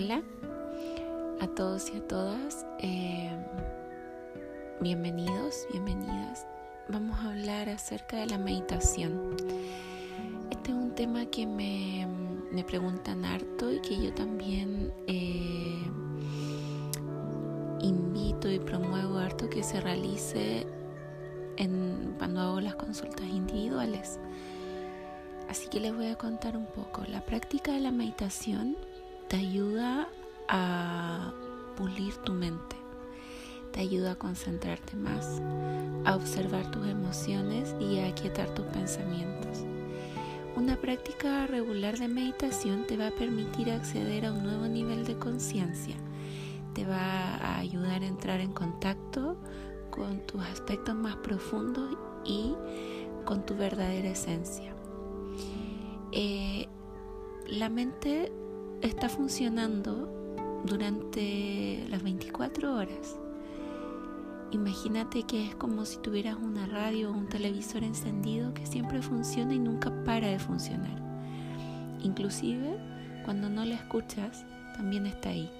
Hola a todos y a todas, eh, bienvenidos, bienvenidas. Vamos a hablar acerca de la meditación. Este es un tema que me, me preguntan harto y que yo también eh, invito y promuevo harto que se realice en, cuando hago las consultas individuales. Así que les voy a contar un poco. La práctica de la meditación te ayuda a pulir tu mente, te ayuda a concentrarte más, a observar tus emociones y a aquietar tus pensamientos. Una práctica regular de meditación te va a permitir acceder a un nuevo nivel de conciencia, te va a ayudar a entrar en contacto con tus aspectos más profundos y con tu verdadera esencia. Eh, la mente está funcionando durante las 24 horas. Imagínate que es como si tuvieras una radio o un televisor encendido que siempre funciona y nunca para de funcionar. Inclusive cuando no la escuchas, también está ahí.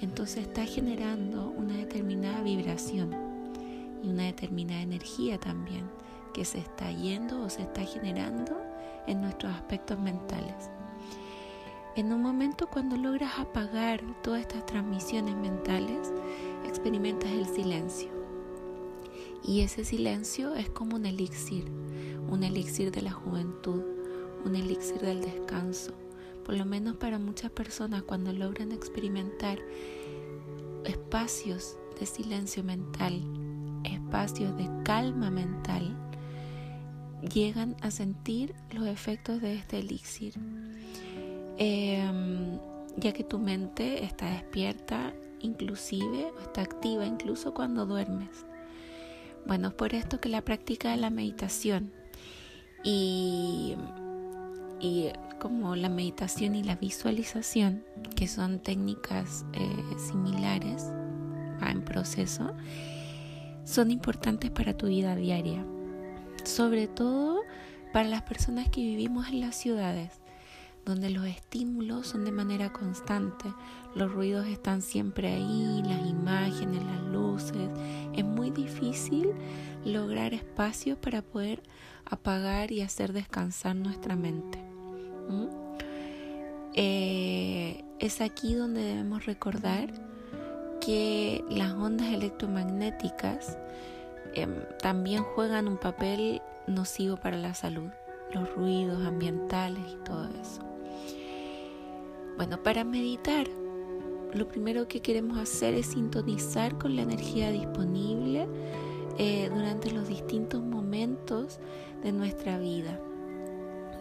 Entonces está generando una determinada vibración y una determinada energía también que se está yendo o se está generando en nuestros aspectos mentales. En un momento cuando logras apagar todas estas transmisiones mentales, experimentas el silencio. Y ese silencio es como un elixir, un elixir de la juventud, un elixir del descanso. Por lo menos para muchas personas cuando logran experimentar espacios de silencio mental, espacios de calma mental, llegan a sentir los efectos de este elixir. Em, ya que tu mente está despierta, inclusive, o está activa incluso cuando duermes. Bueno, es por esto que la práctica de la meditación y, como la meditación y la visualización, que son técnicas eh, similares, va en proceso, son importantes para tu vida diaria, sobre todo para las personas que vivimos en las ciudades donde los estímulos son de manera constante, los ruidos están siempre ahí, las imágenes, las luces. Es muy difícil lograr espacio para poder apagar y hacer descansar nuestra mente. Eh, es aquí donde debemos recordar que las ondas electromagnéticas em, también juegan un papel nocivo para la salud, los ruidos ambientales y todo eso. Bueno, para meditar, lo primero que queremos hacer es sintonizar con la energía disponible eh, durante los distintos momentos de nuestra vida.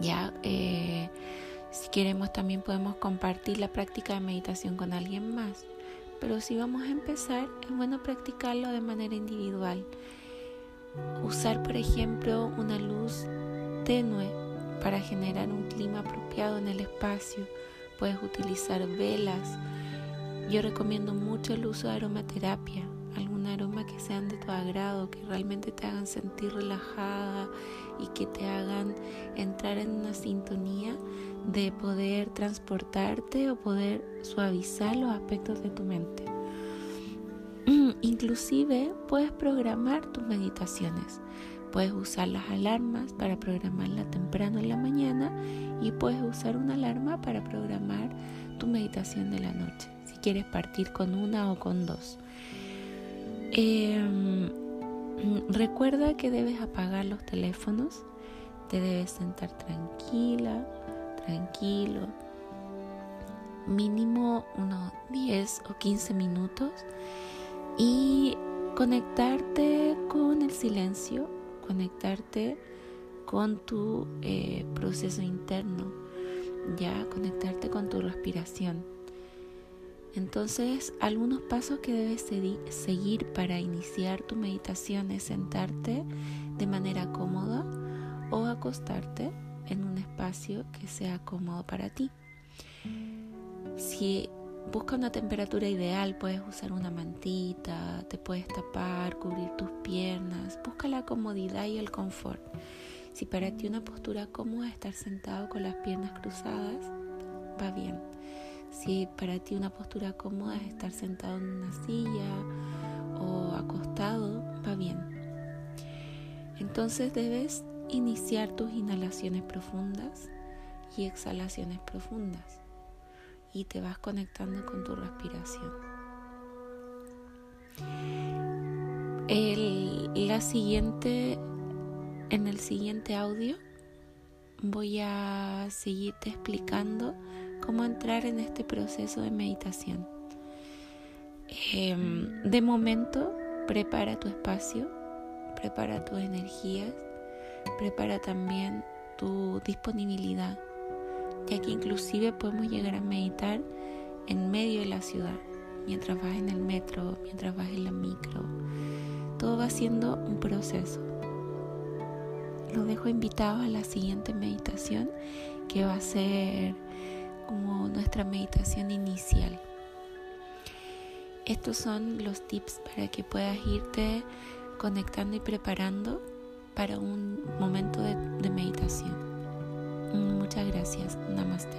Ya, eh, si queremos también podemos compartir la práctica de meditación con alguien más. Pero si vamos a empezar, es bueno practicarlo de manera individual. Usar, por ejemplo, una luz tenue para generar un clima apropiado en el espacio puedes utilizar velas. Yo recomiendo mucho el uso de aromaterapia, algún aroma que sean de tu agrado, que realmente te hagan sentir relajada y que te hagan entrar en una sintonía de poder transportarte o poder suavizar los aspectos de tu mente. Inclusive puedes programar tus meditaciones. Puedes usar las alarmas para programarla temprano en la mañana y puedes usar una alarma para programar tu meditación de la noche, si quieres partir con una o con dos. Em, recuerda que debes apagar los teléfonos, te debes sentar tranquila, tranquilo, mínimo unos 10 o 15 minutos y conectarte con el silencio conectarte con tu eh, proceso interno, ya conectarte con tu respiración. Entonces, algunos pasos que debes seguir para iniciar tu meditación es sentarte de manera cómoda o acostarte en un espacio que sea cómodo para ti. Si Busca una temperatura ideal, puedes usar una mantita, te puedes tapar, cubrir tus piernas, busca la comodidad y el confort. Si para ti una postura cómoda es estar sentado con las piernas cruzadas, va bien. Si para ti una postura cómoda es estar sentado en una silla o acostado, va bien. Entonces debes iniciar tus inhalaciones profundas y exhalaciones profundas y te vas conectando con tu respiración. La siguiente, en el siguiente audio voy a seguirte explicando cómo entrar en este proceso de meditación. Em, de momento, prepara tu espacio, prepara tus energías, prepara también tu disponibilidad, ya que inclusive podemos llegar a meditar en medio de la ciudad, mientras vas en el metro, mientras vas en la micro. Todo va siendo un proceso. Los dejo invitados a la siguiente meditación que va a ser como nuestra meditación inicial. Estos son los tips para que puedas irte conectando y preparando para un momento de, meditación. Muchas gracias. Namaste.